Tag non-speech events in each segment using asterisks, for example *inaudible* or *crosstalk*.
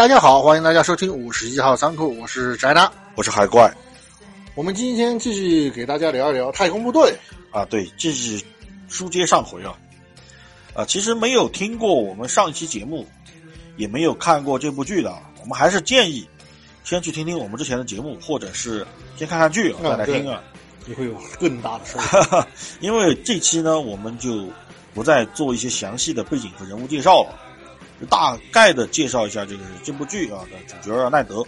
大家好，欢迎大家收听五十一号仓库，我是宅男。我是海怪我们今天继续给大家聊一聊太空部队。啊，对，这是书接上回啊，啊，其实没有听过我们上一期节目，也没有看过这部剧的，我们还是建议先去听听我们之前的节目，或者是先看看剧再来听啊，你会有更大的收获。*laughs* 因为这期呢，我们就不再做一些详细的背景和人物介绍了，就大概的介绍一下这个这部剧啊的主角啊奈德，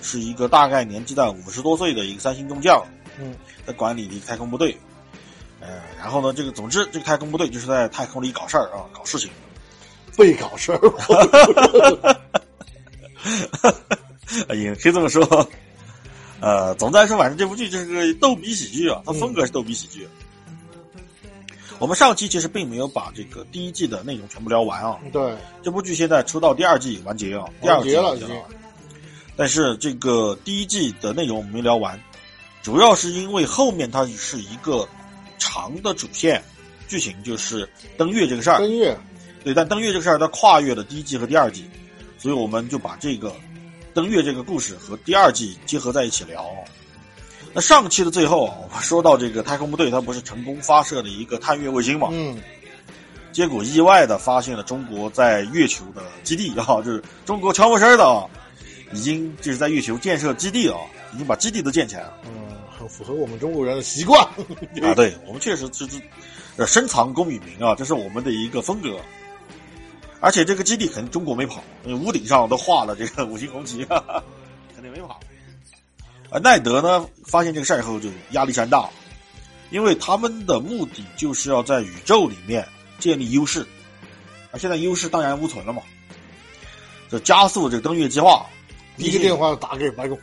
是一个大概年纪在五十多岁的一个三星中将，嗯，在管理的一个太空部队，呃，然后呢，这个总之这个太空部队就是在太空里搞事儿啊，搞事情，被搞事儿，*laughs* 哎也可以这么说。呃，总的来说，反正这部剧就是个逗比喜剧啊，它风格是逗比喜剧。我们上期其实并没有把这个第一季的内容全部聊完啊，对，这部剧现在出到第二季完结啊，第二季完结了已经。但是这个第一季的内容我们没聊完，主要是因为后面它是一个长的主线剧情，就是登月这个事儿。登月，对，但登月这个事儿它跨越了第一季和第二季，所以我们就把这个登月这个故事和第二季结合在一起聊。那上期的最后啊，我们说到这个太空部队，它不是成功发射了一个探月卫星嘛？嗯，结果意外的发现了中国在月球的基地啊，就是中国悄没声儿的啊，已经就是在月球建设基地啊，已经把基地都建起来了嗯，很符合我们中国人的习惯。啊。对我们确实就是呃深藏功与名啊，这是我们的一个风格。而且这个基地肯定中国没跑，屋顶上都画了这个五星红旗，哈哈。而奈德呢，发现这个事儿以后就压力山大，因为他们的目的就是要在宇宙里面建立优势，啊现在优势荡然无存了嘛，就加速这个登月计划。一个电话打给白宫，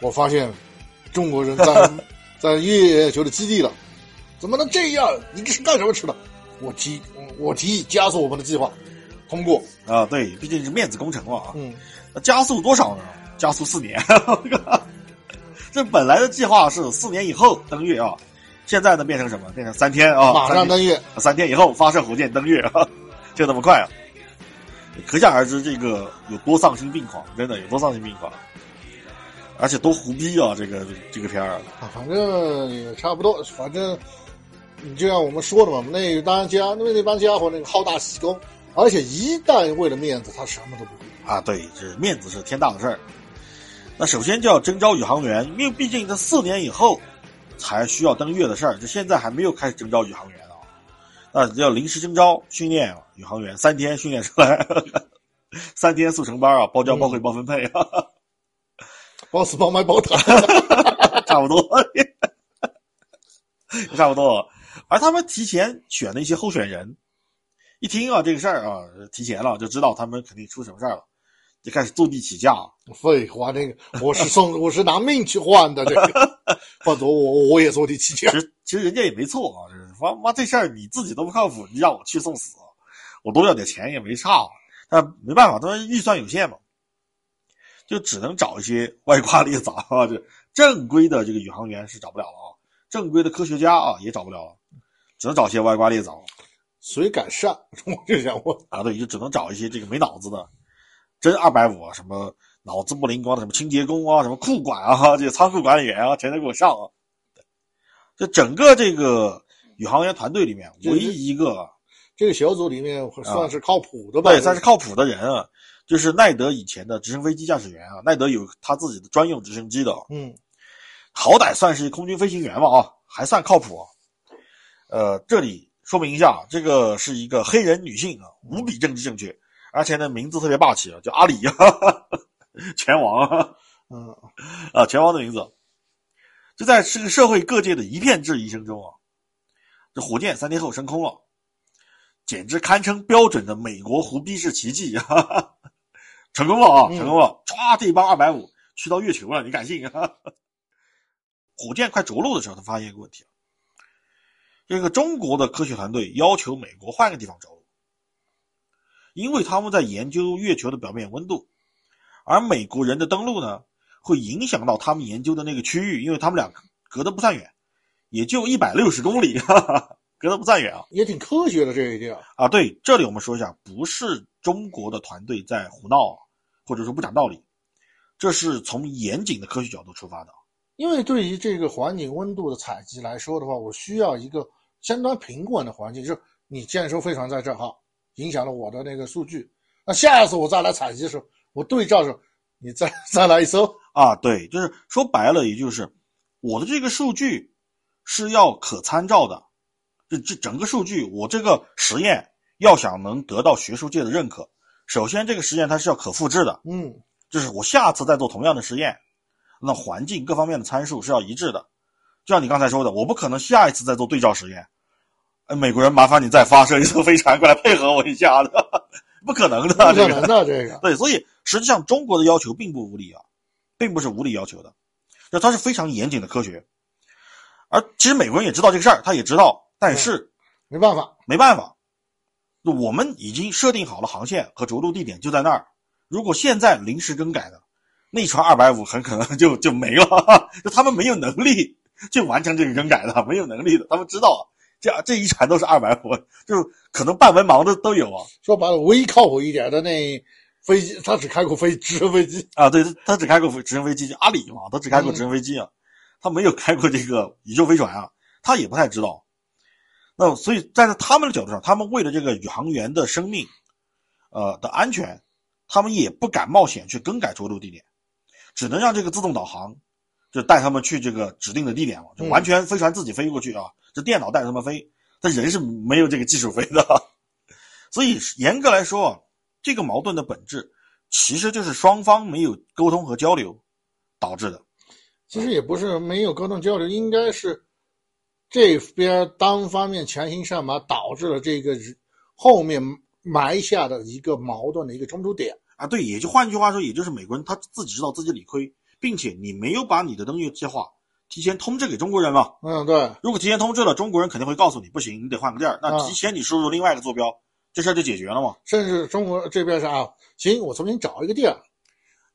我发现中国人在 *laughs* 在月球的基地了，怎么能这样？你这是干什么吃的？我提我提议加速我们的计划，通过。啊，对，毕竟是面子工程嘛啊。嗯，加速多少呢？加速四年。*laughs* 这本来的计划是四年以后登月啊，现在呢变成什么？变成三天啊，马上登月。三天以后发射火箭登月啊，就那么快啊！可想而知，这个有多丧心病狂，真的有多丧心病狂，而且多胡逼啊！这个这个片儿，啊，反正也差不多，反正你就像我们说的嘛，那当家那那帮家伙那个好大喜功，而且一旦为了面子，他什么都不顾。啊，对，这面子是天大的事儿。那首先就要征召宇航员，因为毕竟这四年以后才需要登月的事儿，这现在还没有开始征召宇航员啊。那要临时征召训练宇航员，三天训练出来，*laughs* 三天速成班啊，包教包会包分配啊，包死包埋包躺。*laughs* 差不多，*laughs* 差不多。而他们提前选的一些候选人，一听啊这个事儿啊，提前了就知道他们肯定出什么事儿了，就开始坐地起价。废话，那个我是送 *laughs* 我是拿命去换的，这个。*laughs* 换走我我也坐地起价其。实其实人家也没错啊，就是妈妈这事儿你自己都不靠谱，你让我去送死，我多要点钱也没差，但没办法，他们预算有限嘛，就只能找一些歪瓜裂枣啊，这正规的这个宇航员是找不了了啊，正规的科学家啊也找不了了，只能找些歪瓜裂枣谁敢上？*laughs* 我就想问，啊，对，就只能找一些这个没脑子的，真二百五啊，什么脑子不灵光的，什么清洁工啊，什么库管啊，这些仓库管理员啊，全都给我上啊。这整个这个宇航员团队里面，唯一一个这个小组里面算是靠谱的吧？对算是靠谱的人啊，就是奈德以前的直升飞机驾驶员啊，奈德有他自己的专用直升机的，嗯，好歹算是空军飞行员嘛啊，还算靠谱。呃，这里说明一下，这个是一个黑人女性啊，无比政治正确，而且呢名字特别霸气啊，叫阿里啊，*laughs* 拳王啊，嗯，啊，拳王的名字。就在这个社会各界的一片质疑声中啊，这火箭三天后升空了，简直堪称标准的美国胡逼式奇迹啊！*laughs* 成功了啊，嗯成功了！唰，这帮二百五去到月球了，你敢信啊？*laughs* 火箭快着陆的时候，他发现一个问题了，这个中国的科学团队要求美国换个地方着陆，因为他们在研究月球的表面温度，而美国人的登陆呢，会影响到他们研究的那个区域，因为他们俩隔得不算远，也就一百六十公里，哈哈，隔得不算远啊。也挺科学的这一点。啊，对，这里我们说一下，不是中国的团队在胡闹，或者说不讲道理，这是从严谨的科学角度出发的。因为对于这个环境温度的采集来说的话，我需要一个相当平稳的环境，就是你建艘飞船在这儿哈，影响了我的那个数据。那下一次我再来采集的时候，我对照着你再 *laughs* 再来一搜，啊，对，就是说白了，也就是我的这个数据是要可参照的，这这整个数据，我这个实验要想能得到学术界的认可，首先这个实验它是要可复制的，嗯，就是我下次再做同样的实验，那环境各方面的参数是要一致的。就像你刚才说的，我不可能下一次再做对照实验，呃，美国人麻烦你再发射一艘飞船过来配合我一下的，不可能的，不可这个能的这个。对，所以实际上中国的要求并不无理啊，并不是无理要求的，就它是非常严谨的科学。而其实美国人也知道这个事儿，他也知道，但是没办法，没办法，我们已经设定好了航线和着陆地点就在那儿。如果现在临时更改的，那船二百五很可能就就没了，*laughs* 就他们没有能力去完成这个更改的，没有能力的。他们知道这这一船都是二百五，就可能半文盲的都有啊。说白了，唯一靠谱一点的那飞机，他只开过飞直升飞机。啊，对，他他只开过直升飞机，就阿里嘛，他只开过直升飞机啊，他没有开过这个宇宙飞船啊，他也不太知道。那所以站在他们的角度上，他们为了这个宇航员的生命，呃的安全，他们也不敢冒险去更改着陆地点，只能让这个自动导航就带他们去这个指定的地点了，就完全飞船自己飞过去啊，这电脑带着他们飞，但人是没有这个技术飞的。*laughs* 所以严格来说啊，这个矛盾的本质其实就是双方没有沟通和交流导致的。其实也不是没有沟通交流，应该是这边单方面强行上马，导致了这个后面埋下的一个矛盾的一个冲突点。啊，对，也就换句话说，也就是美国人他自己知道自己理亏，并且你没有把你的登月计划提前通知给中国人嘛？嗯，对，如果提前通知了，中国人肯定会告诉你，不行，你得换个地儿。那啊提前你输入另外一个坐标，这事儿就解决了嘛？甚至中国这边是啊，行，我重新找一个地儿。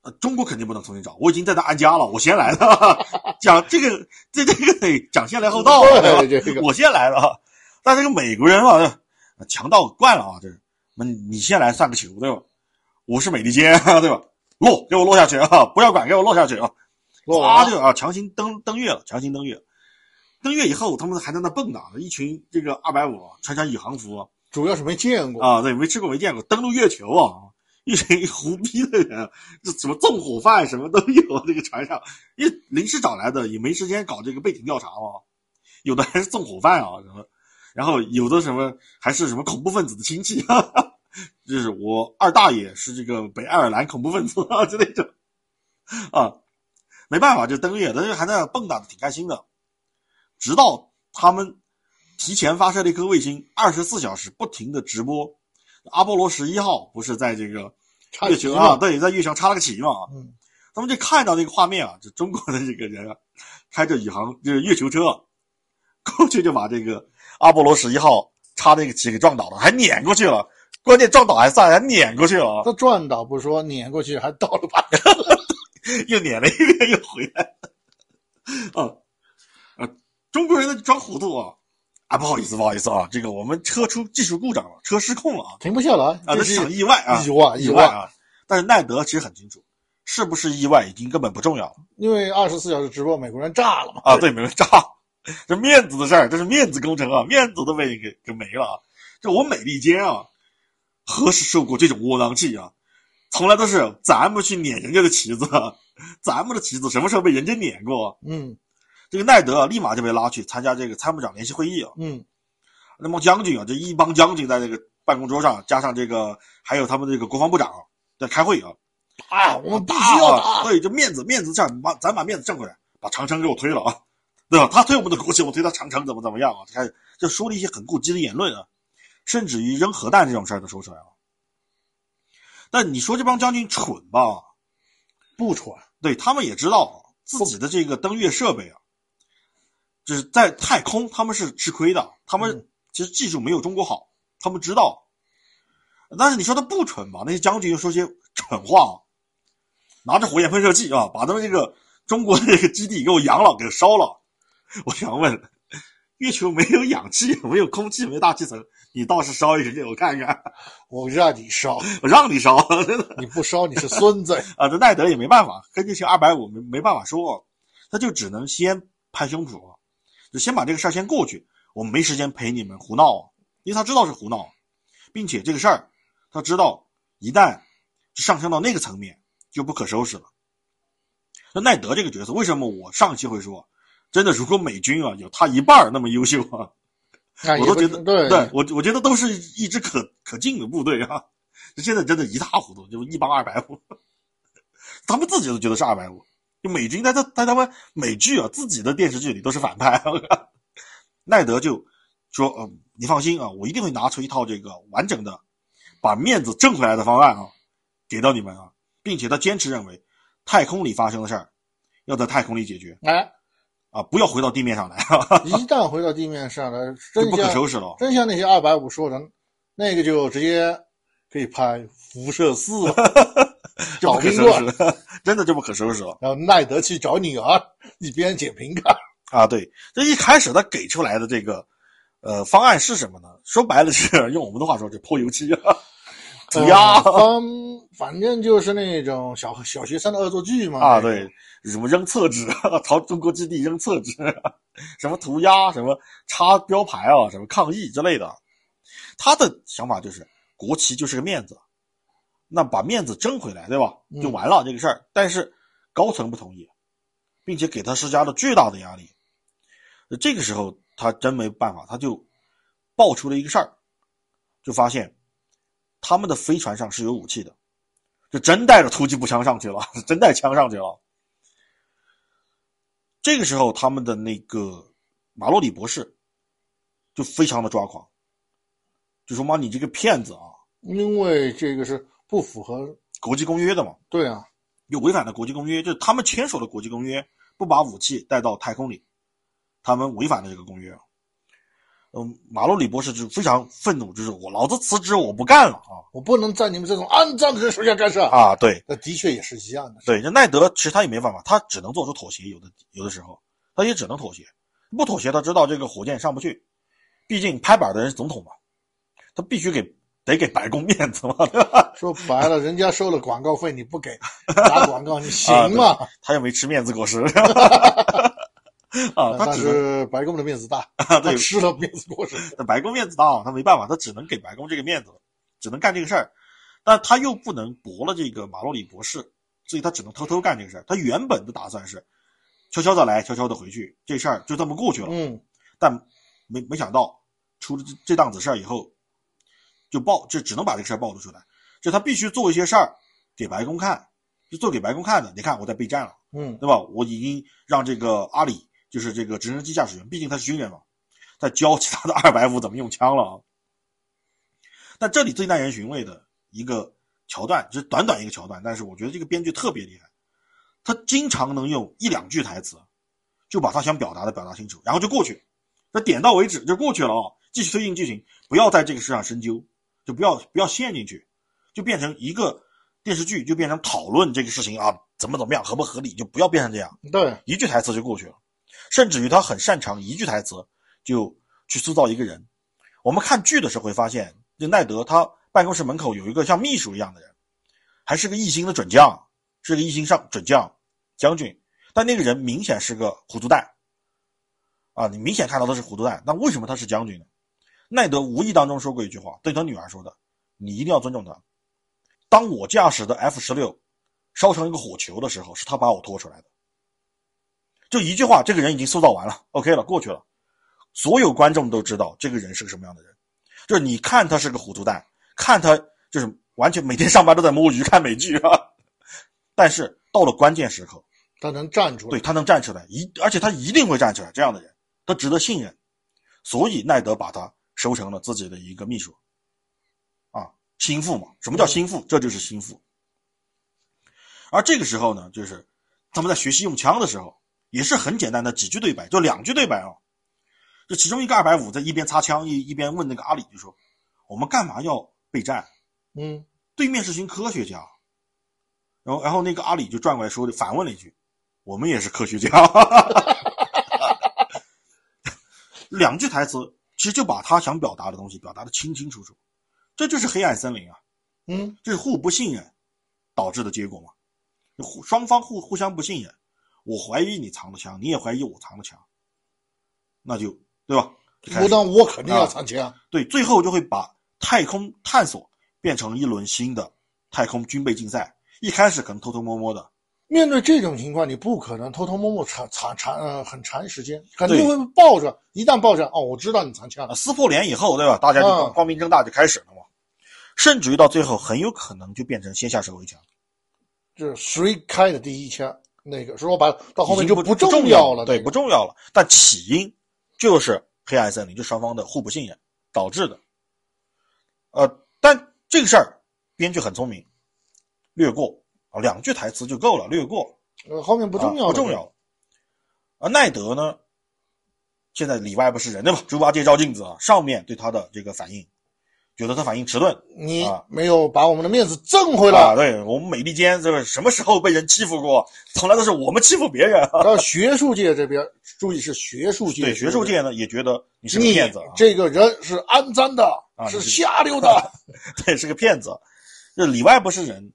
呃，中国肯定不能重新找，我已经在那安家了，我先来的，*laughs* 讲这个这这个得讲先来后到啊，对吧对，这个我先来的啊。但这个美国人啊，强盗惯了啊，这是，那你先来算个球，对吧？我是美利坚，对吧？落，给我落下去啊！不要管，给我落下去啊！落咵就啊，强行登登月了，强行登月。登月以后，他们还在那蹦跶，一群这个二百五穿上宇航服主要是没见过。啊，对，没吃过没见过，登陆月球啊，一群胡逼的人，这什么纵火犯什么都有，这个船上，因为临时找来的，也没时间搞这个背景调查嘛，有的还是纵火犯啊什么，然后有的什么还是什么恐怖分子的亲戚，哈哈就是我二大爷是这个北爱尔兰恐怖分子啊，就那种啊，没办法就登月，但是还在那蹦跶的挺开心的，直到他们提前发射了一颗卫星，二十四小时不停的直播。阿波罗十一号不是在这个月球啊，嘛对，在月球插了个旗嘛，嗯，他们就看到那个画面啊，就中国的这个人啊，开着宇航就是月球车，过去就把这个阿波罗十一号插那个旗给撞倒了，还碾过去了。关键撞倒还算，还碾过去了啊，他撞倒不说，碾过去还倒了把。*laughs* 又碾了一遍又回来了。啊 *laughs* 啊，中国人的装糊涂啊！啊，不好意思，不好意思啊，这个我们车出技术故障了，车失控了啊。停不下来啊，这这是是场意外啊，意外意外啊！但是奈德其实很清楚，是不是意外已经根本不重要了因为二十四小时直播，美国人炸了嘛。啊！对，美国人炸，这面子的事儿，这是面子工程啊，面子都被你给给没了啊！这我美利坚啊，何时受过这种窝囊气啊？从来都是咱们去撵人家的旗子，咱们的旗子什么时候被人家撵过？嗯这个奈德啊，立马就被拉去参加这个参谋长联席会议啊。嗯，那么将军啊，这一帮将军在这个办公桌上，加上这个还有他们这个国防部长在开会啊。啊我们必须要打。啊对，这面子面子这样，把咱把面子挣回来，把长城给我推了啊，对吧？他推我们的国旗，我推他长城，怎么怎么样啊？开始就说了一些很过激的言论啊，甚至于扔核弹这种事儿都说出来了。但你说这帮将军蠢吧？不蠢，对他们也知道自己的这个登月设备啊，就是在太空他们是吃亏的，他们嗯其实技术没有中国好，他们知道。但是你说他不蠢吧？那些将军又说些蠢话，拿着火焰喷射器啊，把他们这个中国的这个基地给我扬了，给烧了。我想问，月球没有氧气，没有空气，没大气层，你倒是烧一个给我看看，*laughs* 我让你烧，我让你烧，*laughs* 真的你不烧你是孙子。啊！这奈德也没办法，跟这些二百五没没办法说，他就只能先拍胸脯，就先把这个事儿先过去。我们没时间陪你们胡闹，因为他知道是胡闹，并且这个事儿他知道一旦上升到那个层面就不可收拾了。那奈德这个角色，为什么我上期会说，真的如果美军啊有他一半儿那么优秀啊，我都觉得，对对我我觉得都是一支可可敬的部队啊。现在真的一塌糊涂，就一帮二百五，*laughs* 他们自己都觉得是二百五。就美军在他在他们美剧啊自己的电视剧里都是反派。*laughs* 奈德就说：“嗯，你放心啊，我一定会拿出一套这个完整的把面子挣回来的方案啊，给到你们啊，并且他坚持认为，太空里发生的事儿要在太空里解决哎，啊，不要回到地面上来，*laughs* 一旦回到地面上来，真不可收拾了。真像那些二百五说的，那个就直接可以拍辐射四了，*laughs* 就找不可收拾，了，真的就不可收拾了然后奈德去找女儿，一边捡瓶盖。啊！对，这一开始他给出来的这个呃方案是什么呢？说白了是用我们的话说，就泼油漆啊，涂鸦呃反反正就是那种小小学生的恶作剧嘛。啊，对，什么扔厕纸，*laughs* 朝中国基地扔厕纸，*laughs* 什么涂鸦，什么插标牌啊，什么抗议之类的。他的想法就是国旗就是个面子，那把面子争回来，对吧？嗯就完了这个事儿。但是高层不同意，并且给他施加了巨大的压力。这个时候他真没办法，他就爆出了一个事儿，就发现他们的飞船上是有武器的。就真带着突击步枪上去了，*laughs* 真带枪上去了。这个时候，他们的那个马洛里博士就非常的抓狂，就说：“妈，你这个骗子啊，因为这个是不符合，国际公约的嘛，对啊，又违反了国际公约，就是他们签署了国际公约，不把武器带到太空里，他们违反了这个公约。”嗯，马洛里博士就非常愤怒，就是我老子辞职，我不干了啊我不能在你们这种肮脏的人手下干事。啊！对，那的确也是一样的。对，那奈德其实他也没办法，他只能做出妥协，有的有的时候他也只能妥协，不妥协他知道这个火箭上不去，毕竟拍板的人是总统嘛，他必须给得给白宫面子嘛，*laughs* 说白了，人家收了广告费，你不给 *laughs* 打广告，你行吗？他又没吃面子果实 *laughs* *laughs* 啊，他只是白宫的面子大，*laughs* 啊，对他，吃了面子果实。那白宫面子大，他没办法，他只能给白宫这个面子，只能干这个事儿，但他又不能驳了这个马洛里博士，所以他只能偷偷干这个事儿。他原本的打算是悄悄的来，悄悄的回去，这事儿就这么过去了。嗯，但没没想到出了这这档子事儿以后，就爆，就只能把这个事儿暴露出来，就他必须做一些事儿给白宫看，就做给白宫看的。你看我在备战了，嗯，对吧？我已经让这个阿里，就是这个直升机驾驶员，毕竟他是军人嘛，在教其他的二百五怎么用枪了啊。但这里最耐人寻味的一个桥段，就是短短一个桥段，但是我觉得这个编剧特别厉害，他经常能用一两句台词，就把他想表达的表达清楚，然后就过去，那点到为止就过去了啊，继续推进剧情，不要在这个事上深究，就不要不要陷进去，就变成一个电视剧，就变成讨论这个事情啊怎么怎么样合不合理，就不要变成这样，对，一句台词就过去了，甚至于他很擅长一句台词就去塑造一个人。我们看剧的时候会发现，这奈德他办公室门口有一个像秘书一样的人，还是个一星的准将，是个一星上准将将军，但那个人明显是个糊涂蛋啊！你明显看到他是糊涂蛋，那为什么他是将军呢？奈德无意当中说过一句话，对他女儿说的：“你一定要尊重他。当我驾驶的 F 十六烧成一个火球的时候，是他把我拖出来的。”就一句话，这个人已经塑造完了，OK 了，过去了。所有观众都知道这个人是个什么样的人，就是你看他是个糊涂蛋，看他就是完全每天上班都在摸鱼看美剧啊，但是到了关键时刻，他能站出来。对他能站出来，一而且他一定会站出来，这样的人他值得信任，所以奈德把他收成了自己的一个秘书，啊，心腹嘛，什么叫心腹？这就是心腹。而这个时候呢，就是他们在学习用枪的时候，也是很简单的几句对白，就两句对白啊。就其中一个二百五在一边擦枪一一边问那个阿里，就说：“我们干嘛要备战？嗯，对面是群科学家，然后然后那个阿里就转过来说反问了一句：“我们也是科学家。*laughs* ”两句台词其实就把他想表达的东西表达的清清楚楚，这就是黑暗森林啊，嗯，这是互不信任导致的结果嘛？互双方互互相不信任，我怀疑你藏的枪，你也怀疑我藏的枪，那就对吧？就开始我当我肯定要藏枪。对，最后就会把太空探索变成一轮新的太空军备竞赛。一开始可能偷偷摸摸的，面对这种情况，你不可能偷偷摸摸藏藏长呃很长时间，肯定对会抱着。一旦抱着，哦，我知道你藏枪啊，了。撕破脸以后，对吧？大家就光明正大就开始了嘛。甚至于到最后，很有可能就变成先下手为强，就是谁开的第一枪，那个说白了，到后面就不重重要了。对，不重要了。但起因就是黑暗森林，就双方的互不信任导致的。呃，但这个事儿编剧很聪明，略过啊，两句台词就够了，略过。呃后面不重要，啊不重要。而奈德呢，现在里外不是人对吧？猪八戒照镜子啊，上面对他的这个反应，觉得他反应迟钝你啊没有把我们的面子挣回啊。来。对我们美利坚这个什么时候被人欺负过？从来都是我们欺负别人啊。然后学术界这边，注意是学术界，对学术界呢也觉得你是个骗子啊，这个人是肮脏的，是啊你是下流的。对是个骗子，这里外不是人。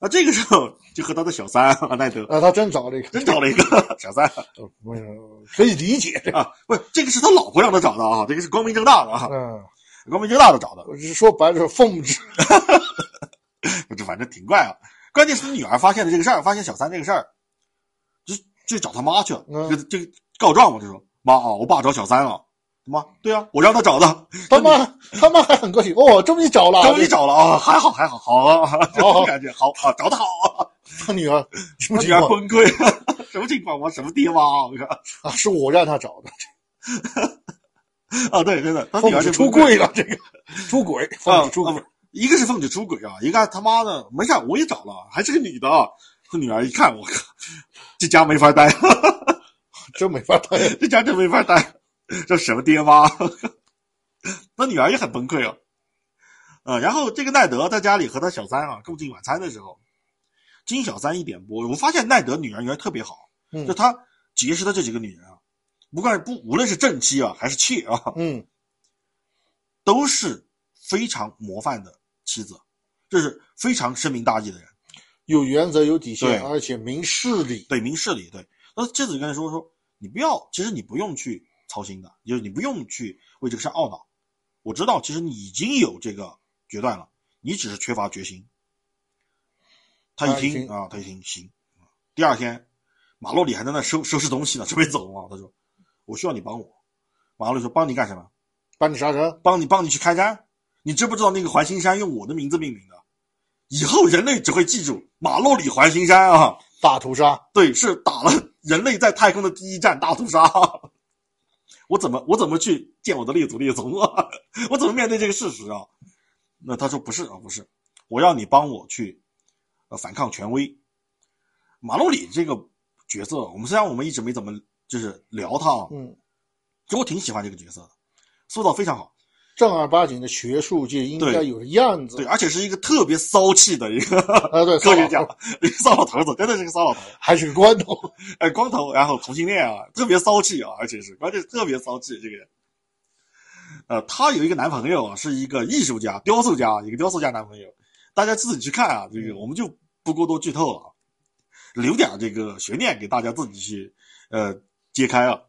那这个时候就和他的小三阿奈德啊，他真找了一个，真找了一个 *laughs* 小三可以理解。啊，不是这个是他老婆让他找的啊，这个是光明正大的啊，嗯，光明正大的找的。我是说白了是奉旨。这反正挺怪啊。关键是他女儿发现了这个事儿，发现小三这个事儿，就就找他妈去了，嗯就这告状嘛，就说妈啊，我爸找小三了。妈，对啊，我让他找的，他妈他妈还很高兴，哦，终于找了，终于找了啊，还好还好，好啊，*laughs* 这种感觉好啊，找的好啊，他女儿什他女儿崩溃，*laughs* 什么情况？我什么爹妈？我靠啊？是我让他找的，*laughs* *laughs* 啊，对，真的，他女儿就出柜了，这个 *laughs* 出轨，啊出轨啊啊。一个是奉旨出轨啊，一个他妈的没事，我也找了，还是个女的啊。他女儿一看，我靠，这家没法待，*laughs* 真没法待。这家真没法待，这什么爹妈？他女儿也很崩溃啊。呃，然后这个奈德在家里和他小三啊共进晚餐的时候，金小三一点拨，我发现奈德女人缘特别好，嗯就他结识的这几个女人啊，不管不无论是正妻啊还是妾啊，嗯，*laughs* 都是非常模范的妻子，这是非常深明大义的人。有原则，有底线，而且明事理。对，明事理。对，那妻子就跟他说说，你不要，其实你不用去操心的，就是你不用去为这个事懊恼。我知道，其实你已经有这个决断了，你只是缺乏决心。他一听听啊，他一听行。第二天，马洛里还在那收收拾东西呢，准备走嘛。他说：“我需要你帮我。”马洛里说：“帮你干什么？帮你杀人，帮你帮你去开山。你知不知道那个环形山用我的名字命名的？以后人类只会记住马洛里环形山啊。”大屠杀。对，是打了人类在太空的第一战大屠杀。*laughs* 我怎么我怎么去见我的列祖列宗啊？*laughs* 我怎么面对这个事实啊？那他说不是啊，不是，我要你帮我去呃反抗权威。马洛里这个角色，我们虽然我们一直没怎么就是聊他啊，嗯，其实我挺喜欢这个角色的，塑造非常好。正儿八经的学术界应该有的样子。对，而且是一个特别骚气的一个啊，对，*laughs* 科学家 *laughs* 骚老头，一个骚老头子，真的是个骚老头。还是个光头。*laughs* 哎，光头，然后同性恋啊，特别骚气啊，而且是关键是特别骚气这个人。呃，她有一个男朋友啊，是一个艺术家、雕塑家，一个雕塑家男朋友，大家自己去看啊，这个我们就不过多剧透了啊，留点这个悬念给大家自己去呃揭开啊。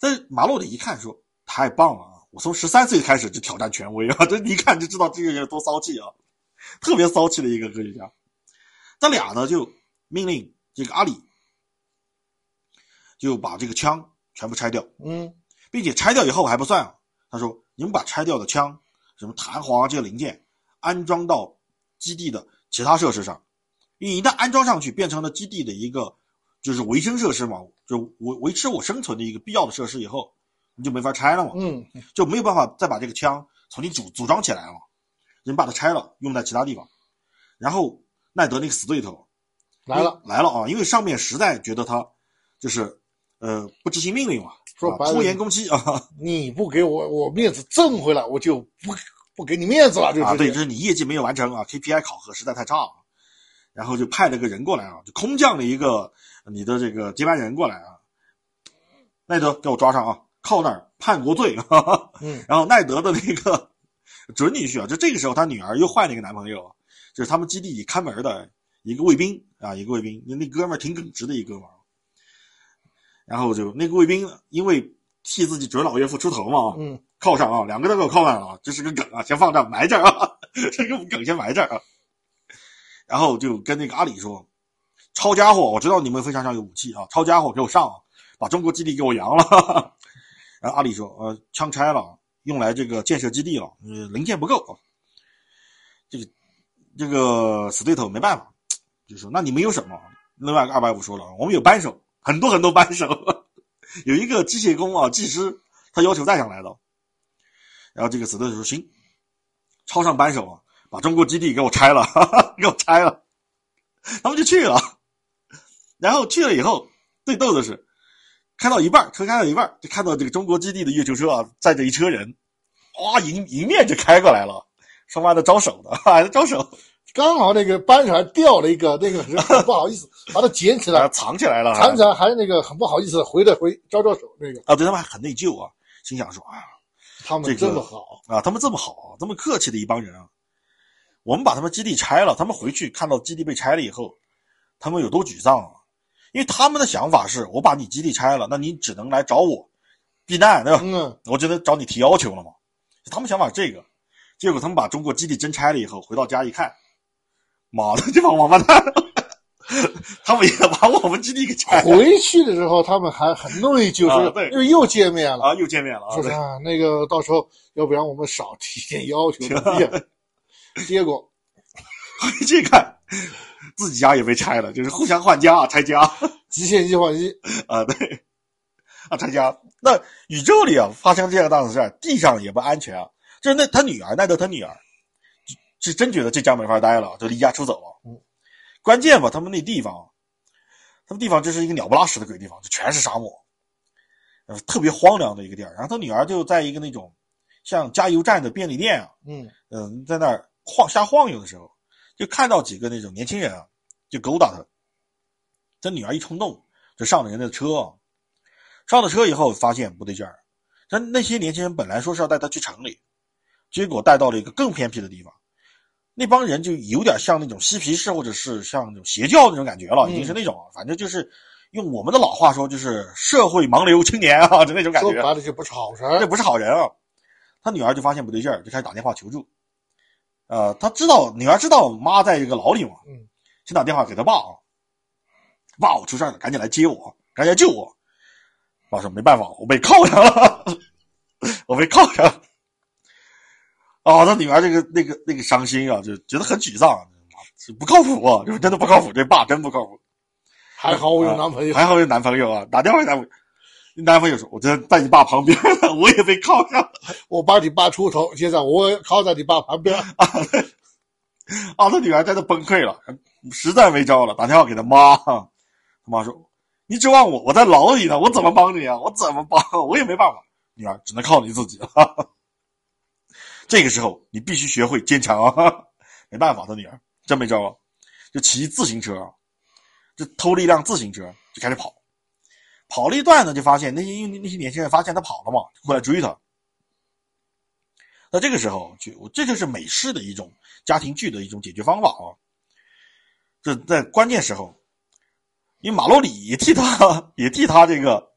但马洛里一看说太棒了啊，我从十三岁开始就挑战权威啊，*laughs* 这一看就知道这个人多骚气啊，特别骚气的一个科学家。他俩呢就命令这个阿里就把这个枪全部拆掉，嗯，并且拆掉以后还不算啊，他说你们把拆掉的枪、什么弹簧啊这些零件安装到基地的其他设施上，因为一旦安装上去，变成了基地的一个就是维生设施嘛，就维维持我生存的一个必要的设施以后，你就没法拆了嘛，嗯，就没有办法再把这个枪重新组组装起来了，人把它拆了，用在其他地方。然后奈德那个死对头来了，来了啊！因为上面实在觉得他就是呃不执行命令嘛，啊说白了拖延工期啊 *laughs* 你不给我我面子挣回来，我就不不给你面子了，就啊！对，就是你业绩没有完成啊，KPI 考核实在太差了。然后就派了个人过来啊，就空降了一个你的这个接班人过来啊。奈德给我抓上啊，靠那儿叛国罪。嗯，*laughs* 然后奈德的那个 *laughs* 准女婿啊，就这个时候他女儿又换了一个男朋友，就是他们基地看门的一个卫兵啊，一个卫兵，那那哥们儿挺耿直的一哥们儿。然后就那个卫兵因为替自己准老岳父出头嘛，嗯，靠上啊，两个都给我靠上了啊，这是个梗啊，先放这儿埋这儿啊，*laughs* 这个梗先埋这儿啊。然后就跟那个阿里说：“抄家伙，我知道你们非常上有武器啊，抄家伙给我上，把中国基地给我扬了。*laughs* ”然后阿里说：“呃，枪拆了，用来这个建设基地了，呃，零件不够。”这个这个死对头没办法，就说：“那你们有什么？”另外个二百五说了：“我们有扳手，很多很多扳手，*laughs* 有一个机械工啊，技师，他要求带上来的。”然后这个死对头说：“行，抄上扳手啊。”把中国基地给我拆了，哈哈，给我拆了，他们就去了。然后去了以后，最逗的是，开到一半，车开到一半，就看到这个中国基地的月球车啊，载着一车人，哇，迎迎面就开过来了，双方在招手的，*laughs* 还在招手，刚好那个班上还掉了一个，那个不好意思把它捡起来，*laughs* 藏起来了，藏起来还那个很不好意思回来回招招手那个。啊，对他们还很内疚啊，心想说啊，他们这么好啊，他们这么好，这么客气的一帮人啊。我们把他们基地拆了，他们回去看到基地被拆了以后，他们有多沮丧啊？因为他们的想法是：我把你基地拆了，那你只能来找我避难，对吧？嗯，我只能找你提要求了嘛。他们想法这个，结果他们把中国基地真拆了以后，回到家一看，妈的，这帮王八蛋，他们也把我们基地给拆了。回去的时候，他们还很内疚，啊对说因为又见面了啊，又见面了啊，说是啊，那个到时候要不然我们少提点要求怎么样？*laughs* 结果回去看自己家也被拆了，就是互相换家拆家极限计划一啊，对啊，拆家。那宇宙里啊发生这样大的事儿，地上也不安全啊。就是那他女儿奈德他女儿是真觉得这家没法待了，就离家出走了。嗯，关键吧，他们那地方，他们地方就是一个鸟不拉屎的鬼地方，就全是沙漠，呃，特别荒凉的一个地儿。然后他女儿就在一个那种像加油站的便利店啊，嗯嗯，在那儿晃瞎晃悠的时候，就看到几个那种年轻人啊，就勾搭他。他女儿一冲动，就上了人家的车啊。上了车以后，发现不对劲儿。那那些年轻人本来说是要带他去城里，结果带到了一个更偏僻的地方。那帮人就有点像那种嬉皮士，或者是像那种邪教那种感觉了，已经是那种，反正就是用我们的老话说，就是社会盲流青年啊，就那种感觉。说白了就不是好人这。不是好人啊！他女儿就发现不对劲儿，就开始打电话求助。呃，他知道女儿知道妈在这个牢里嘛，嗯，先打电话给他爸啊，爸，我出事了，赶紧来接我，赶紧来救我。爸说没办法，我被铐上了，*laughs* 我被铐上了。啊，他女儿这个那个那个伤心啊，就觉得很沮丧，不靠谱啊，就是真的不靠谱，这爸真不靠谱。还好我有男朋友，还好有男朋友啊，打电话给男朋友，男朋友说：“我真在你爸旁边了，*laughs* 我也被铐上了。*laughs* ”我帮你爸出头，现在我靠在你爸旁边。*laughs* 啊，他女儿在那崩溃了，实在没招了，打电话给他妈，他妈说：“你指望我？我在牢里呢，我怎么帮你啊？我怎么帮？我也没办法。女儿只能靠你自己了。这个时候，你必须学会坚强啊！没办法，他女儿真没招了，就骑自行车，就偷了一辆自行车，就开始跑。跑了一段呢，就发现那些因为那些年轻人发现他跑了嘛，过来追他。那这个时候，就这就是美式的一种家庭剧的一种解决方法啊。这在关键时候，因为马洛里也替他也替他这个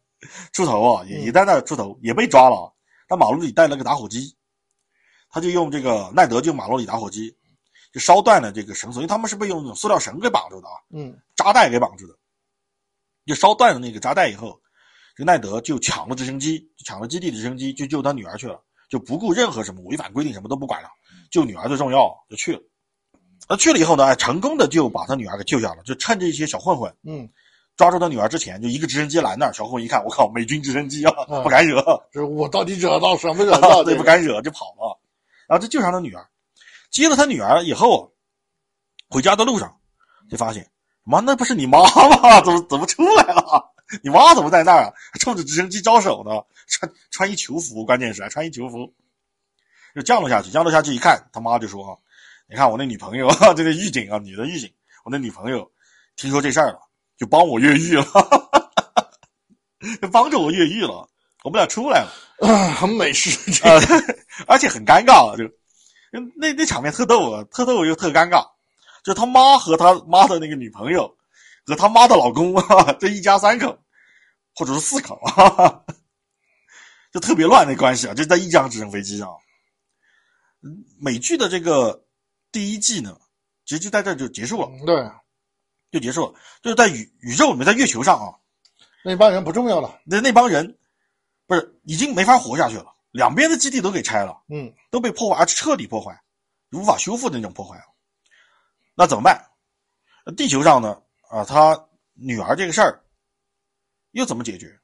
出头啊，也也在那出头，也被抓了。但马洛里带了个打火机，他就用这个奈德就马洛里打火机，就烧断了这个绳索，因为他们是被用那种塑料绳给绑住的啊，嗯，扎带给绑住的。就烧断了那个扎带以后，这个奈德就抢了直升机，抢了基地的直升机，就救他女儿去了，就不顾任何什么违反规定，什么都不管了，救女儿最重要，就去了。那去了以后呢，哎，成功的就把他女儿给救下了，就趁着一些小混混嗯，抓住他女儿之前，就一个直升机拦那儿，小混混一看，我靠，美军直升机啊，嗯不敢惹，这我到底惹到什么惹到？对，不敢惹，就跑了。然后就救上他女儿，接了他女儿以后，回家的路上就发现，妈，那不是你妈吗？*laughs* 怎么怎么出来了？你妈怎么在那儿啊？还冲着直升机招手呢？穿穿一囚服，关键是还穿一囚服，就降落下去。降落下去一看，他妈就说：“你看我那女朋友，*laughs* 这个狱警啊，女的狱警，我那女朋友听说这事儿了，就帮我越狱了，*laughs* 就帮着我越狱了。我们俩出来了，啊，很美式，而且很尴尬，就那那场面特逗啊，特逗又特尴尬。就他妈和他妈的那个女朋友和他妈的老公 *laughs* 啊，这一家三口，或者是四口啊，就特别乱的关系啊，就在一架直升飞机上。嗯美剧的这个第一季呢，其实就在这就结束了，嗯对，就结束了，就是在宇宇宙里面，在月球上啊，那帮人不重要了。那那帮人不是已经没法活下去了，两边的基地都给拆了。嗯，都被破坏，而彻底破坏，无法修复的那种破坏啊。那怎么办？地球上呢？啊，他女儿这个事儿又怎么解决？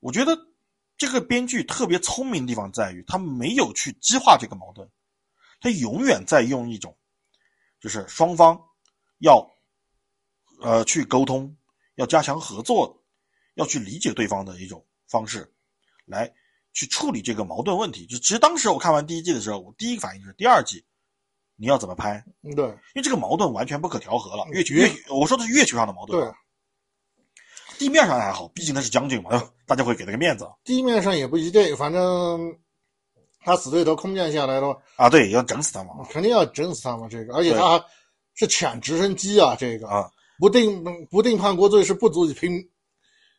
我觉得这个编剧特别聪明的地方在于，他没有去激化这个矛盾，他永远在用一种就是双方要呃去沟通，要加强合作，要去理解对方的一种方式，来去处理这个矛盾问题。就其实当时我看完第一季的时候，我第一个反应就是第二季你要怎么拍？嗯对因为这个矛盾完全不可调和了。月球月月，我说的是月球上的矛盾，对，地面上还好，毕竟他是将军嘛，大家会给他个面子地面上也不一定，反正他死对头空降下来的话，啊。对，要整死他嘛肯定要整死他嘛。这个，而且他还是抢直升机啊，这个啊，不定不定叛国罪是不足以凭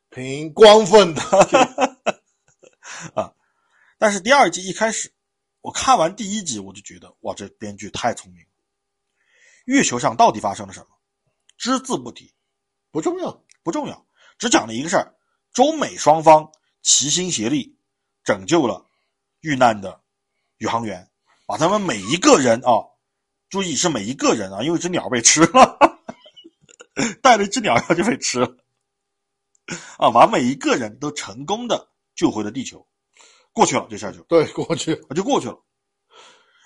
凭光分的 *laughs* 啊。但是第二季一开始，我看完第一集，我就觉得哇，这编剧太聪明了。月球上到底发生了什么？只字不提，不重要，不重要，只讲了一个事儿：中美双方齐心协力拯救了遇难的宇航员，把他们每一个人啊，注意是每一个人啊，因为一只鸟被吃了，带了一只鸟要就被吃了，啊，把每一个人都成功的救回了地球，过去了，这事儿就对，过去就过去了。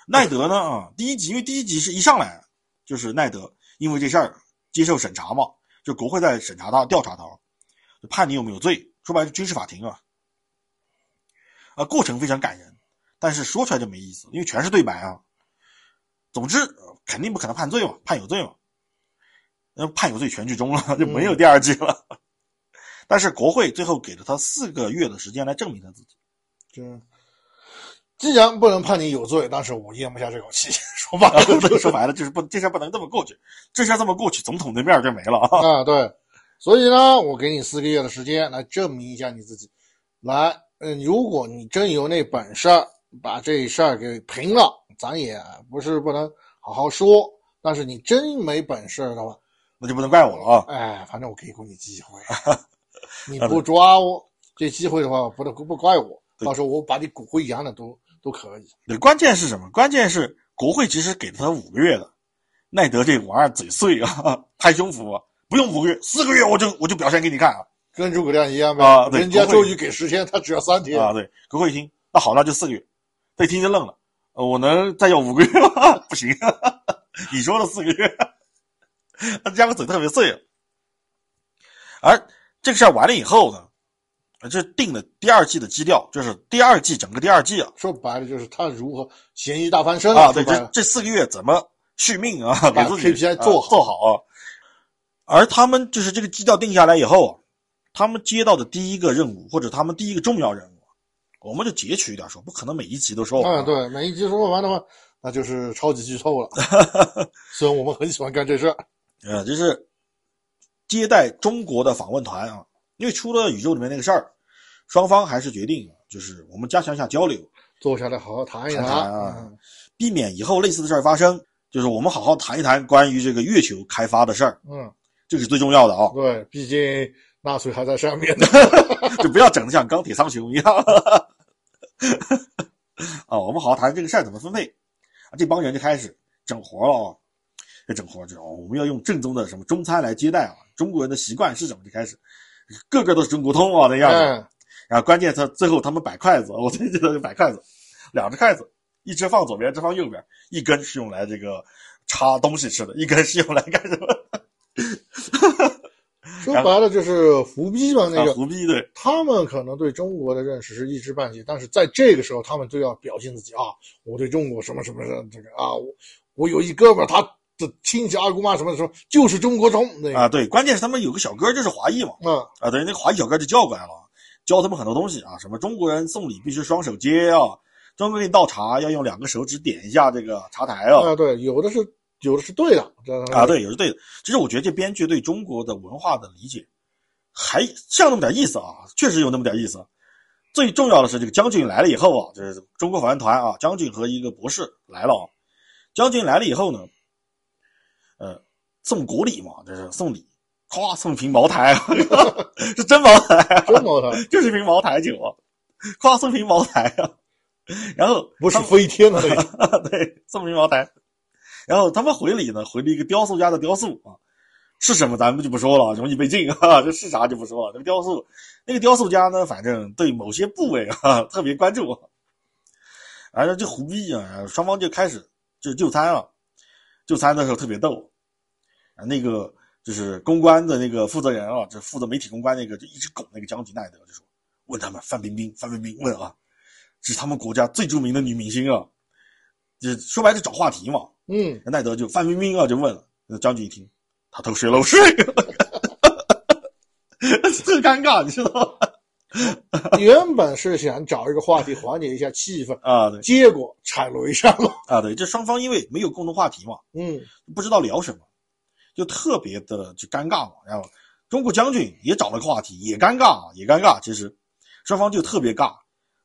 奈德呢啊，第一集因为第一集是一上来就是奈德因为这事儿接受审查嘛，就国会在审查他、调查他，就判你有没有罪。说白了，军事法庭啊，啊，过程非常感人，但是说出来就没意思，因为全是对白啊。总之，呃肯定不可能判罪嘛，判有罪嘛。那判有罪全剧终了，就没有第二季了。*laughs* 但是国会最后给了他四个月的时间来证明他自己。这既然不能判你有罪，但是我咽不下这口气。*laughs* 说白了就是说白了就是不，这事儿不能这么过去，这事儿这么过去，总统的面儿就没了啊。啊，对，所以呢，我给你四个月的时间来证明一下你自己。来，嗯，如果你真有那本事儿把这事儿给平了，咱也不是不能好好说。但是你真没本事的话，那就不能怪我了啊。哎，反正我可以给过你机会，*laughs* 你不抓我这机会的话，不能不怪我，对到时候我把你骨灰扬了都都可以。对，关键是什么？关键是国会其实给了他五个月的，奈德这玩意儿嘴碎啊，*laughs* 太胸服啊，不用五个月，四个月我就我就表现给你看啊跟诸葛亮一样呗，啊对人家周瑜给十天，他只要三天。啊！对，国会一听，那好，那就四个月。他一听就愣了，呃我能再要五个月吗？*laughs* 不行，*laughs* 你说了四个月，他家伙嘴特别碎啊。而这个事儿完了以后呢，呃这定的第二季的基调，就是第二季整个第二季啊，说白了就是他如何咸鱼大翻身啊，对，这这四个月怎么续命啊，给把自己 KPI 啊做好做好啊。而他们就是这个基调定下来以后啊，他们接到的第一个任务或者他们第一个重要任务，我们就截取一点说，不可能每一集都说完。啊，对，每一集说完的话，那就是超级剧透了。*laughs* 虽然我们很喜欢干这事儿，呃，就是接待中国的访问团啊，因为出了宇宙里面那个事儿，双方还是决定就是我们加强一下交流，坐下来好好谈一谈啊嗯避免以后类似的事儿发生。就是我们好好谈一谈关于这个月球开发的事儿，嗯，这是最重要的啊。对，毕竟纳粹还在上面呢。*laughs* 就不要整的像钢铁苍穹一样。啊，我们好好谈这个事儿怎么分配。啊，这帮人就开始整活了啊，这整活这种，我们要用正宗的什么中餐来接待啊，中国人的习惯是什么？就开始个个都是中国通啊那样子。嗯，然后关键他最后他们摆筷子，我最记得就摆筷子，两只筷子，一只放左边，一只放右边，一根是用来这个插东西吃的，一根是用来干什么？说白了就是伏逼嘛。*laughs* 那啊，个胡逼对。他们可能对中国的认识是一知半解，但是在这个时候，他们就要表现自己啊，我对中国什么什么的这个啊，我我有一哥们儿他的亲戚二姑妈什么什么，就是中国通那个啊，对，关键是他们有个小哥就是华裔嘛，啊，啊，对，那个华裔小哥就叫过来了，教他们很多东西啊，什么中国人送礼必须双手接啊，中国人倒茶要用两个手指点一下这个茶台啊，啊，对，有的是有的是对的，这啊，对，有的是对的。其实我觉得这编剧对中国的文化的理解还像那么点意思啊，确实有那么点意思。最重要的是，这个将军来了以后啊，就是中国访问团啊，将军和一个博士来了啊。将军来了以后呢，呃，送国礼嘛，这是送礼，咵送瓶茅台，*laughs* 是真茅台，真茅台，就是一瓶茅台酒啊，咵送瓶茅台啊，然后不是飞天的那个，*laughs* 对，送瓶茅台。然后他们回礼呢，回了一个雕塑家的雕塑啊，是什么咱们就不说了，容易被禁啊。*laughs* 这是啥就不说了。那个雕塑，那个雕塑家呢，反正对某些部位啊特别关注，反正就胡逼啊，双方就开始就就餐了。就餐的时候特别逗啊，那个就是公关的那个负责人啊，就负责媒体公关那个，就一直拱那个将军奈德，就说问他们范冰冰，范冰冰问啊，这是他们国家最著名的女明星啊，就说白了找话题嘛。嗯，奈德就范冰冰啊，就问了。那将军一听，他偷税漏税，*laughs* 特尴尬，你知道吗？*laughs* 原本是想找一个话题缓解一下气氛，啊，对结果踩雷上了。啊，对，这 *laughs* 双方因为没有共同话题嘛，嗯，不知道聊什么，就特别的就尴尬嘛。然后中国将军也找了个话题，也尴尬啊，也尴尬。其实双方就特别尬。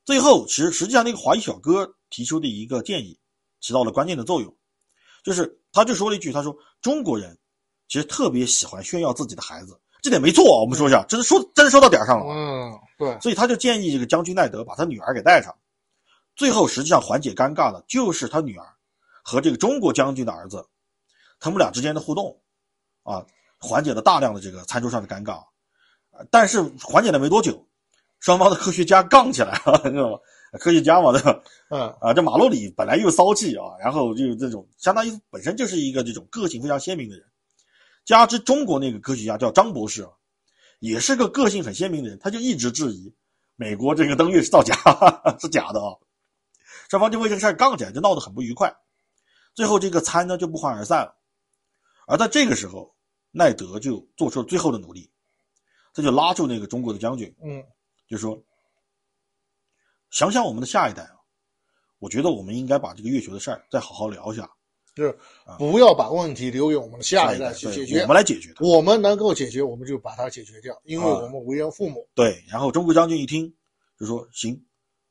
最后，其实实际上那个华裔小哥提出的一个建议起到了关键的作用。就是，他就说了一句，他说中国人其实特别喜欢炫耀自己的孩子，这点没错啊。我们说一下，真的说真的说到点上了。嗯，对，所以他就建议这个将军奈德把他女儿给带上。最后实际上缓解尴尬的就是他女儿和这个中国将军的儿子，他们俩之间的互动，啊，缓解了大量的这个餐桌上的尴尬。但是缓解了没多久，双方的科学家杠起来了，你知道吗？科学家嘛，对吧？嗯啊，这马洛里本来又骚气啊，然后就这种相当于本身就是一个这种个性非常鲜明的人，加之中国那个科学家叫张博士啊，也是个个性很鲜明的人，他就一直质疑美国这个登月是造假，*laughs* 是假的啊。双方就为这个事儿杠起来，就闹得很不愉快。最后这个餐呢就不欢而散了。而在这个时候，奈德就做出了最后的努力，他就拉住那个中国的将军，嗯就说：“想想我们的下一代啊，我觉得我们应该把这个月球的事儿再好好聊一下，就是不要把问题留给我们的下一代去解决我，们来解决它。我们能够解决，我们就把它解决掉，因为啊我们为人父母。对，然后中国将军一听就说：“行，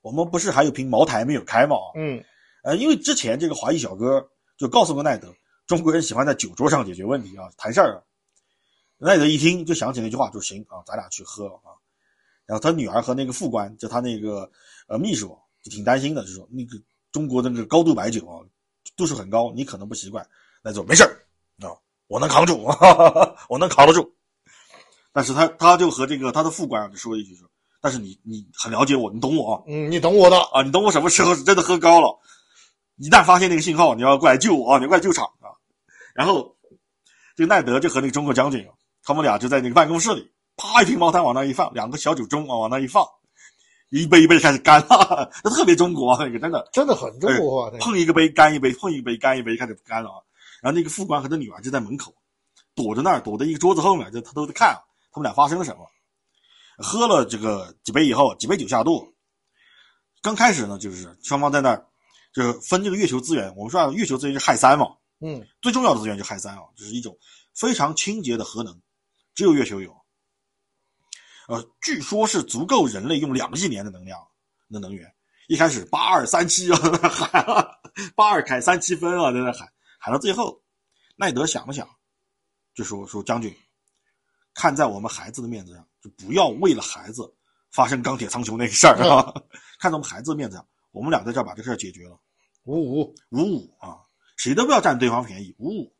我们不是还有瓶茅台没有开吗？嗯呃，因为之前这个华裔小哥就告诉过奈德，中国人喜欢在酒桌上解决问题啊，谈事儿啊。奈德一听就想起那句话，就行啊，咱俩去喝啊。然后他女儿和那个副官，就他那个呃秘书，就挺担心的，就说那个中国的那个高度白酒啊，度数很高，你可能不习惯。奈德没事儿啊，我能扛住哈哈，*laughs* 我能扛得住。但是他他就和这个他的副官啊就说一句说，但是你你很了解我，你懂我啊。嗯，你懂我的。啊，你懂我什么时候是真的喝高了，一旦发现那个信号，你要过来救我啊，你要过来救场啊。然后这个奈德就和那个中国将军啊，他们俩就在那个办公室里，啪一瓶茅台往那一放，两个小酒盅啊往那一放，一杯一杯开始干了，那特别中国啊，那个真的真的很中国碰一个杯干一杯，碰一个杯干一杯，开始干了啊。然后那个副官和他女儿就在门口躲着那儿，躲在一个桌子后面，就他都在看啊他们俩发生了什么。喝了这个几杯以后，几杯酒下肚，刚开始呢，就是双方在那儿就是分这个月球资源。我们说啊，月球资源是氦三嘛，嗯最重要的资源就是氦三啊，这是一种非常清洁的核能，只有月球有。呃，据说是足够人类用两亿年的能量的能源。一开始八二三七啊，*laughs* 喊啊，八二开三七分啊，在那喊，喊到最后，奈德想了想，就说说将军，看在我们孩子的面子上，就不要为了孩子发生钢铁苍穹那个事儿啊，*laughs* 看在我们孩子的面子上，我们俩在这儿把这事儿解决了。五五，五五啊，谁都不要占对方便宜。五五，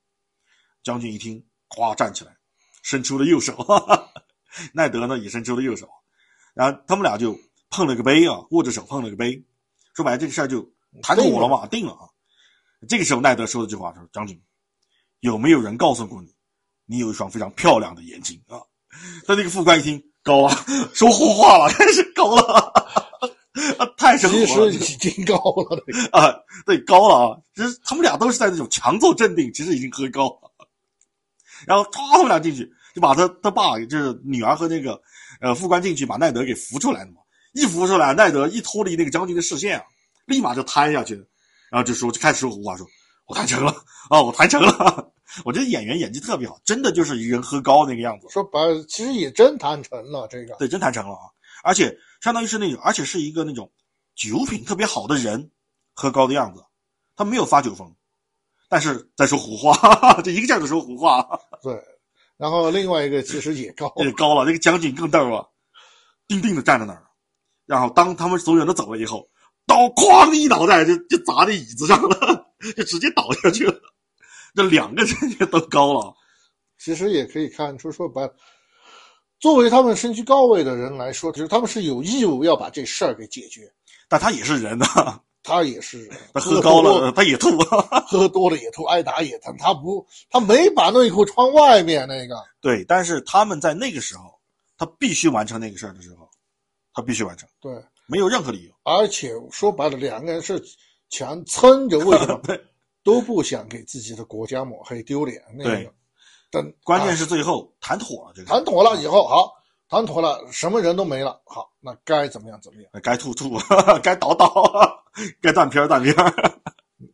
将军一听，咵站起来，伸出了右手。哈 *laughs* 哈奈德呢也伸出了右手，然后他们俩就碰了个杯啊，握着手碰了个杯。说白了，这个事儿就谈妥了嘛，定了啊。这个时候，奈德说了句话，说：“将军，有没有人告诉过你，你有一双非常漂亮的眼睛啊？” *laughs* 他那个副官一听，高了，说胡话了，开始高了。*laughs* 啊，太生其活了实已经高了，这个啊，对，高了啊！其实他们俩都是在那种强作镇定，其实已经喝高了。然后唰，他们俩进去，就把他他爸就是女儿和那个呃副官进去，把奈德给扶出来了嘛。一扶出来，奈德一脱离那个将军的视线啊，立马就瘫下去了。然后就说就开始说胡话，说我谈成了啊，我谈成了。*laughs* 我觉得演员演技特别好，真的就是一个人喝高那个样子。说白了，其实也真谈成了这个。对，真谈成了啊！而且相当于是那种，而且是一个那种酒品特别好的人喝高的样子，他没有发酒疯，但是在说胡话，*laughs* 这一个劲儿的说胡话，对，然后另外一个其实也高，也高了。那个将军更逗了，定定的站在那儿，然后当他们所有人都走了以后，刀哐一脑袋就就砸在椅子上了，*laughs* 就直接倒下去了。这两个人也都高了，其实也可以看出，说白了，作为他们身居高位的人来说，其实他们是有义务要把这事儿给解决。但他也是人呐，*laughs* 他也是人，他喝高了他也吐，*laughs* 喝多了也吐，挨打也疼。他不，他没把内裤穿外面那个。对，但是他们在那个时候，他必须完成那个事儿的时候，他必须完成，对，没有任何理由。而且说白了，两个人是强撑着，*laughs* 为什么，都不想给自己的国家抹黑丢脸？那对个，但关键啊是最后谈妥了，这个。谈妥了以后，好，谈妥了，什么人都没了，好，那该怎么样怎么样。该吐吐，*laughs* 该倒倒，*laughs* 该断片儿断片儿，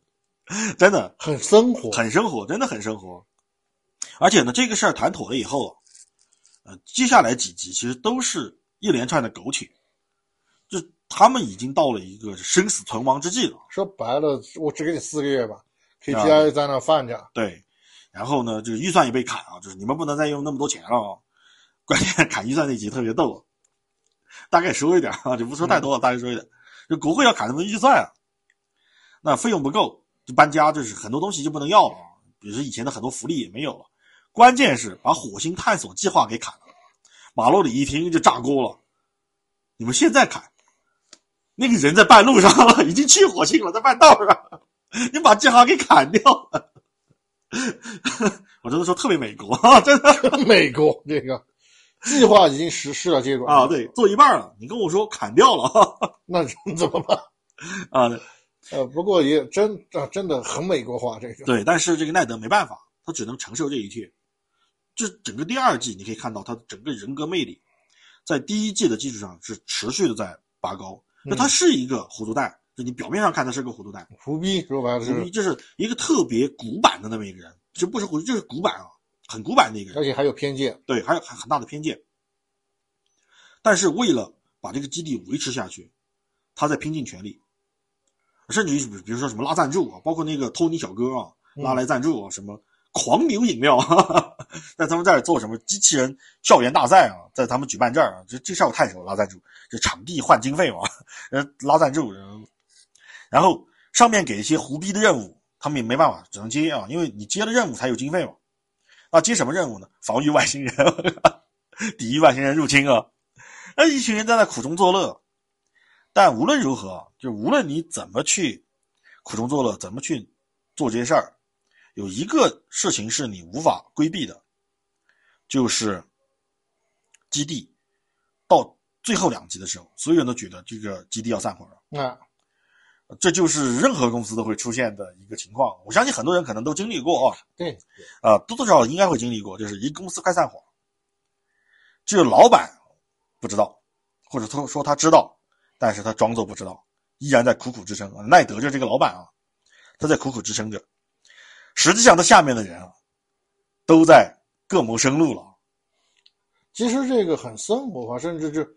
*laughs* 真的。很生活，很生活，真的很生活。而且呢，这个事儿谈妥了以后，呃，接下来几集其实都是一连串的苟且，就他们已经到了一个生死存亡之际了。说白了，我只给你四个月吧啊，KPI 在那放着，对，然后呢，就是预算也被砍啊，就是你们不能再用那么多钱了啊。关键砍预算那集特别逗，大概说一点啊，就不说太多了，大概说一点。就国会要砍他们预算啊，那费用不够，就搬家，就是很多东西就不能要了啊，比如说以前的很多福利也没有了。关键是把火星探索计划给砍了，马洛里一听就炸锅了，你们现在砍，那个人在半路上了，已经去火星了，在半道上，你把计划给砍掉了。*laughs* 我真的说特别美国，真的 *laughs* 美国这个计划已经实施了，结果啊，对，做一半了，你跟我说砍掉了 *laughs* 那怎么办？啊，呃，不过也真啊，真的很美国化，这个对，但是这个奈德没办法，他只能承受这一切。这整个第二季你可以看到他整个人格魅力，在第一季的基础上是持续的在拔高。那他是一个糊涂蛋，就你表面上看他是个糊涂蛋，胡逼说白了胡逼是，就是一个特别古板的那么一个人，就不是糊涂，就是古板啊，很古板的一个人。而且还有偏见，对，还有很很大的偏见。但是为了把这个基地维持下去，他在拼尽全力，甚至于比比如说什么拉赞助啊，包括那个托尼小哥啊，拉来赞助啊，什么狂牛饮料，哈哈，在他们这儿做什么机器人校园大赛啊，在他们举办这儿啊，这这事儿我太熟了，拉赞助，这场地换经费嘛，*laughs* 呃，拉赞助，然后上面给一些胡逼的任务，他们也没办法，只能接啊，因为你接了任务才有经费嘛。那接什么任务呢？防御外星人，*laughs* 抵御外星人入侵啊！那一群人在那苦中作乐。但无论如何，就无论你怎么去苦中作乐，怎么去做这些事儿，有一个事情是你无法规避的，就是基地到最后两集的时候，所有人都觉得这个基地要散伙了。啊，这就是任何公司都会出现的一个情况。我相信很多人可能都经历过啊。对，啊，多多少少应该会经历过，就是一公司快散伙，只有老板不知道，或者他说他知道，但是他装作不知道，依然在苦苦支撑。奈德就是这个老板啊，他在苦苦支撑着，实际上他下面的人啊，都在各谋生路了。其实这个很生活化，甚至是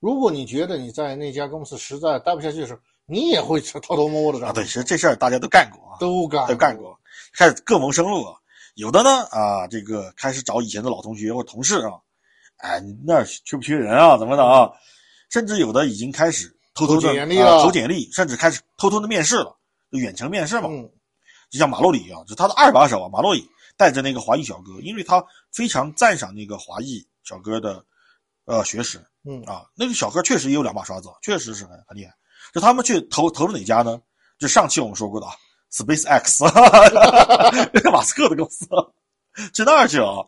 如果你觉得你在那家公司实在待不下去的时候，你也会偷偷摸摸的啊，对，其实这事儿大家都干过啊，都干都干过，开始各谋生路啊。有的呢啊，这个开始找以前的老同学或同事啊，哎，你那儿缺不缺人啊？怎么的啊？甚至有的已经开始偷偷的投简历了啊投简历，甚至开始偷偷的面试了，就远程面试嘛。嗯，就像马洛里啊，就他的二把手啊，马洛里带着那个华裔小哥，因为他非常赞赏那个华裔小哥的呃学识嗯啊，那个小哥确实也有两把刷子，确实是很很厉害。就他们去投投了哪家呢？就上期我们说过的，SpaceX，*laughs* 马斯克的公司，去那儿去啊，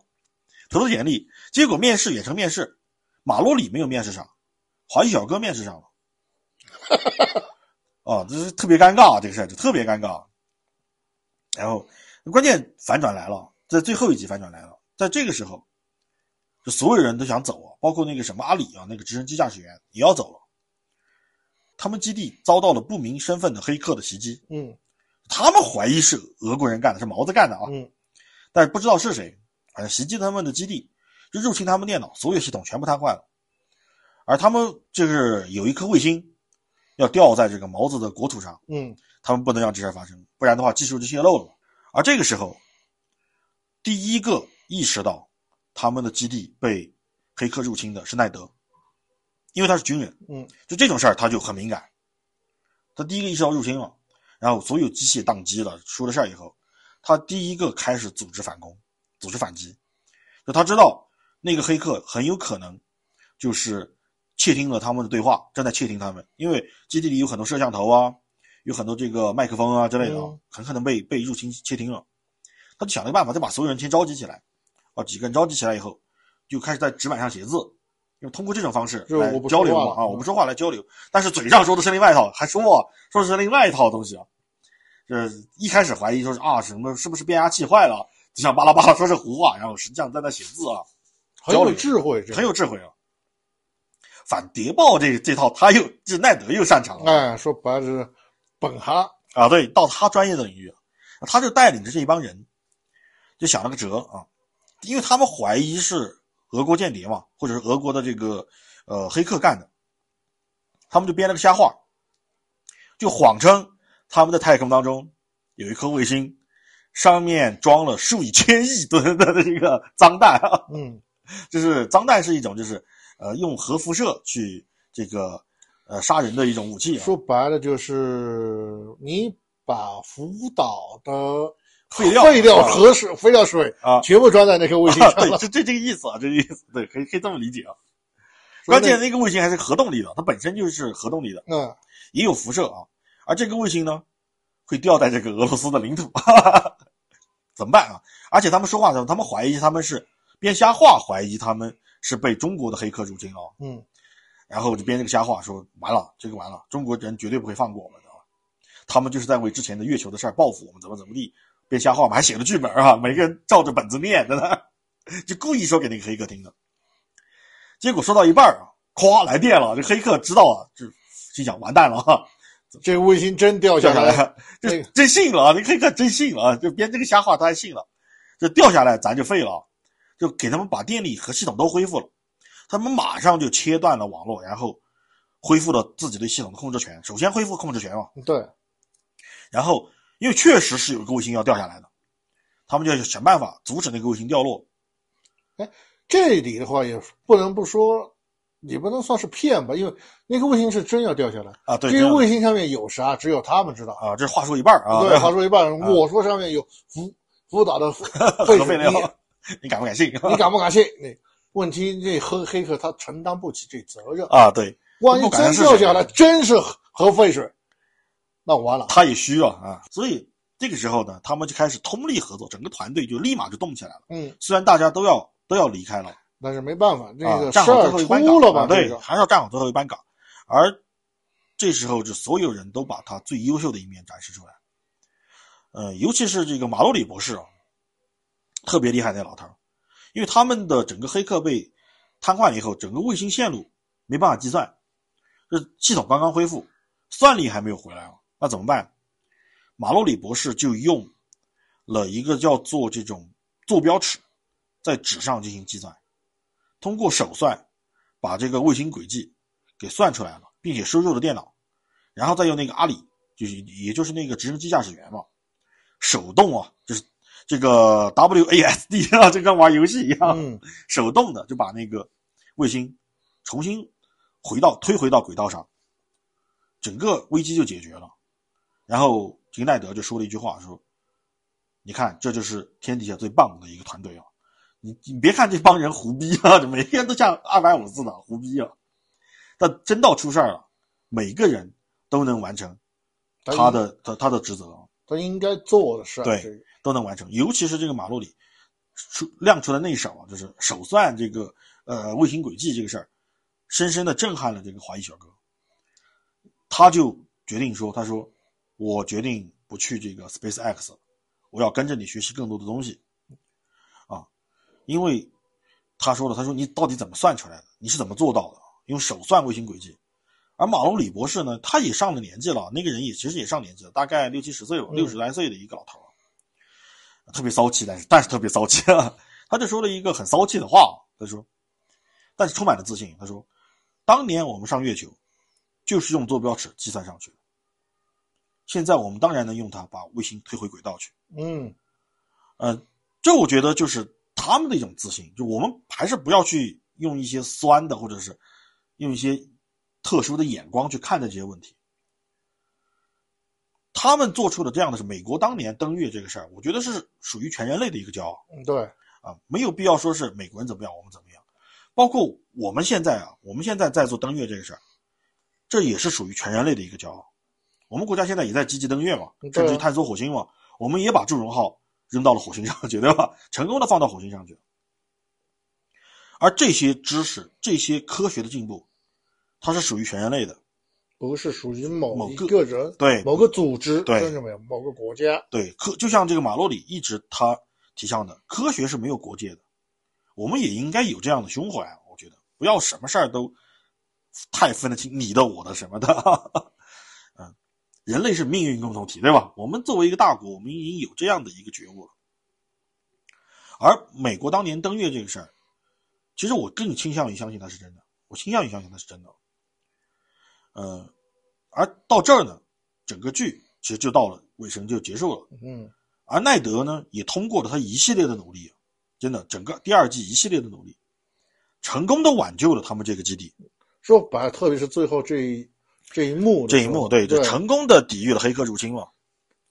投投简历，结果面试远程面试，马洛里没有面试上，华裔小哥面试上了，啊，这是特别尴尬啊，这个事儿就特别尴尬。然后关键反转来了，在最后一集反转来了，在这个时候，就所有人都想走啊，包括那个什么阿里啊，那个直升机驾驶员也要走了。他们基地遭到了不明身份的黑客的袭击，嗯他们怀疑是俄国人干的，是毛子干的啊，嗯但是不知道是谁。反正袭击他们的基地，就入侵他们电脑，所有系统全部瘫痪了。而他们就是有一颗卫星要掉在这个毛子的国土上，嗯他们不能让这事儿发生，不然的话技术就泄露了。而这个时候，第一个意识到他们的基地被黑客入侵的是奈德，因为他是军人，嗯就这种事儿他就很敏感。他第一个意识到入侵了，然后所有机械宕机了，出了事儿以后，他第一个开始组织反攻，组织反击。就他知道那个黑客很有可能就是窃听了他们的对话，正在窃听他们，因为基地里有很多摄像头啊，有很多这个麦克风啊之类的很可能被被入侵窃听了。他就想了个办法，就把所有人先召集起来，啊，几个人召集起来以后，就开始在纸板上写字，因为通过这种方式来交流嘛啊，我不说话来交流，但是嘴上说的是另外一套，还说啊说的是另外一套东西啊。这一开始怀疑说是啊什么是不是变压器坏了，就像巴拉巴拉说是胡话，然后实际上在那写字啊，很有智慧，很有智慧啊。反谍报这这套他又这奈德又擅长了，哎，说白了是本哈，啊，对，到他专业的领域，他就带领着这一帮人，就想了个辙啊，因为他们怀疑是俄国间谍嘛，或者是俄国的这个呃黑客干的，他们就编了个瞎话，就谎称他们的太空当中有一颗卫星，上面装了数以千亿吨的这个脏弹啊，嗯。*laughs* 就是脏弹是一种就是呃用核辐射去这个呃杀人的一种武器啊，说白了就是你把福岛的废料废料啊核水、废料水啊 *laughs* 全部装在那颗卫星啊，*laughs* 对，上了。这这这个意思啊，这个意思，对，可以可以这么理解啊。关键那个卫星还是核动力的，它本身就是核动力的，嗯，也有辐射啊。而这个卫星呢，会掉在这个俄罗斯的领土，哈哈怎么办啊？而且他们说话的时候，他们怀疑他们是编瞎话，怀疑他们是被中国的黑客入侵了，嗯，然后就编这个瞎话，说完了，这个完了，中国人绝对不会放过我们的，他们就是在为之前的月球的事儿报复我们，怎么怎么地，编瞎话嘛，还写了剧本啊，每个人照着本子念的呢，就故意说给那个黑客听的。结果说到一半啊，咵来电了，这黑客知道啊，就心想完蛋了哈，这卫星真掉下来，掉下来，那个这真信了啊！这黑客真信了啊，就编这个瞎话他还信了，这掉下来咱就废了，就给他们把电力和系统都恢复了，他们马上就切断了网络，然后恢复了自己对系统的控制权。首先恢复控制权嘛，对，然后因为确实是有一个卫星要掉下来的，他们就要想办法阻止那个卫星掉落。哎这里的话也不能不说，也不能算是骗吧，因为那个卫星是真要掉下来。啊，对，这个卫星上面有啥，只有他们知道。啊，这话说一半啊，对，话说一半，我说上面有福福岛的废 *laughs* 水，核废料你，你敢不敢信？你敢不敢信？那问题这黑黑客他承担不起这责任，啊？对，万一真掉下来真是核核废水，那完了。他也需要啊，所以这个时候呢，他们就开始通力合作，整个团队就立马就动起来了。嗯，虽然大家都要都要离开了，但是没办法，这啊个事站好最后一班出了吧？岗啊对，这个还是要站好最后一班岗。而这时候，就所有人都把他最优秀的一面展示出来。呃，尤其是这个马洛里博士啊，特别厉害那老头，因为他们的整个黑客被瘫痪了以后，整个卫星线路没办法计算，这系统刚刚恢复，算力还没有回来啊，那怎么办？马洛里博士就用了一个叫做这种坐标尺，在纸上进行计算，通过手算把这个卫星轨迹给算出来了，并且输入了电脑，然后再用那个阿里，就是也就是那个直升机驾驶员嘛，手动啊，就是这个 WASD 啊，就跟玩游戏一样，嗯，手动的就把那个卫星重新回到推回到轨道上，整个危机就解决了。然后金奈德就说了一句话，说：“你看，这就是天底下最棒的一个团队啊！你你别看这帮人胡逼啊，*laughs* 每个人都像二百五似的胡逼啊，但真到出事儿了，每个人都能完成他的他他的职责。”他应该做的事儿。对都能完成。尤其是这个马路里出亮出的那一手啊，就是手算这个呃卫星轨迹这个事儿，深深的震撼了这个华裔小哥。他就决定说：“他说我决定不去这个 SpaceX，我要跟着你学习更多的东西。”啊，因为他说了，他说你到底怎么算出来的？你是怎么做到的？用手算卫星轨迹。而马龙李博士呢，他也上了年纪了，那个人也其实也上年纪了，大概六七十岁吧，六十来岁的一个老头特别骚气，但是但是特别骚气啊！*laughs* 他就说了一个很骚气的话，他说，但是充满了自信。他说，当年我们上月球，就是用坐标尺计算上去的。现在我们当然能用它把卫星推回轨道去。嗯，呃，这我觉得就是他们的一种自信。就我们还是不要去用一些酸的，或者是用一些。特殊的眼光去看待这些问题，他们做出的这样的是美国当年登月这个事儿，我觉得是属于全人类的一个骄傲。嗯，对，啊，没有必要说是美国人怎么样，我们怎么样。包括我们现在啊，我们现在在做登月这个事儿，这也是属于全人类的一个骄傲。我们国家现在也在积极登月嘛，甚至探索火星嘛，我们也把祝融号扔到了火星上去，对吧？成功的放到火星上去。而这些知识、这些科学的进步。它是属于全人类的，不是属于某一个人，对某个组织，对，甚至没有某个国家。对，科就像这个马洛里一直他提倡的，科学是没有国界的，我们也应该有这样的胸怀。我觉得不要什么事儿都太分得清你的我的什么的。嗯，人类是命运共同体，对吧？我们作为一个大国，我们已经有这样的一个觉悟了。而美国当年登月这个事儿，其实我更倾向于相信它是真的，我倾向于相信它是真的。呃，而到这儿呢，整个剧其实就到了尾声，就结束了。嗯，而奈德呢，也通过了他一系列的努力，真的，整个第二季一系列的努力，成功的挽救了他们这个基地。说白了，特别是最后这一这一幕，这一幕，对，就成功的抵御了黑客入侵嘛。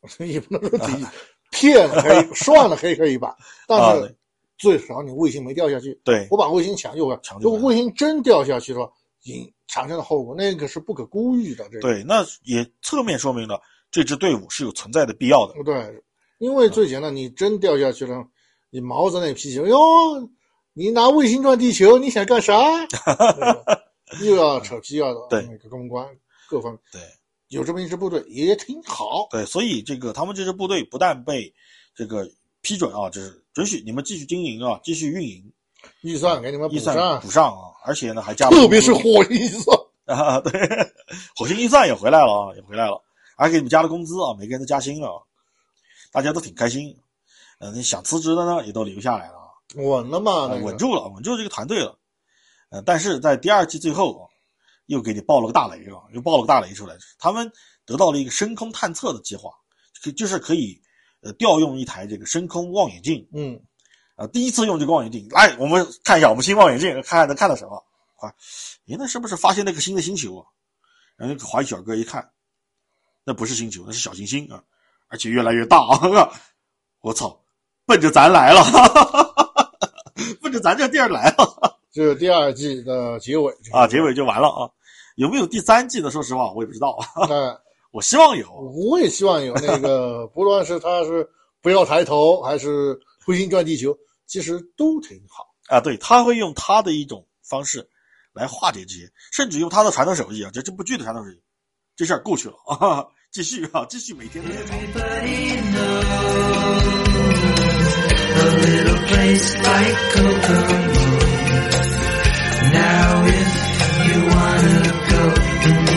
*laughs* 也不能说抵御，骗了黑，*laughs* 涮了黑客一把，但是最少你卫星没掉下去。对，我把卫星抢救了。抢救。如果卫星真掉下去了，引产生的后果，那个是不可估预的。这对，那也侧面说明了这支队伍是有存在的必要的。对，因为最简单，你真掉下去了，你毛子那脾气，哟，你拿卫星撞地球，你想干啥？*laughs* 又要扯皮，要对那个公关各方面。对，有这么一支部队也挺好。对，所以这个他们这支部队不但被这个批准啊，就是准许你们继续经营啊，继续运营。预算给你们补上，补上啊！而且呢，还加特别是火星预算 *laughs* 啊，对，火星预算也回来了啊，也回来了，还给你们加了工资啊，每个人都加薪了，大家都挺开心。嗯，想辞职的呢，也都留下来了，稳了嘛，稳住了，稳住这个团队了。呃，但是在第二季最后，又给你爆了个大雷啊，又爆了个大雷出来，他们得到了一个深空探测的计划，就是可以呃调用一台这个深空望远镜，嗯。啊，第一次用这个望远镜，来，我们看一下我们新望远镜，看看能看到什么。啊，咦，那是不是发现那个新的星球啊？然后那个华裔小哥一看，那不是星球，那是小行星啊，而且越来越大啊！*laughs* 我操，奔着咱来了，*laughs* 奔着咱这地儿来了。这是第二季的结尾啊，结尾就完了啊。有没有第三季的？说实话，我也不知道。嗯，*laughs* 我希望有，我也希望有那个，不论是他是不要抬头，还是。彗星转地球其实都挺好啊，对他会用他的一种方式来化解这些，甚至用他的传统手艺啊，这这部剧的传统手艺，这事儿过去了啊，*laughs* 继续啊，继续每天都在 you wanna go?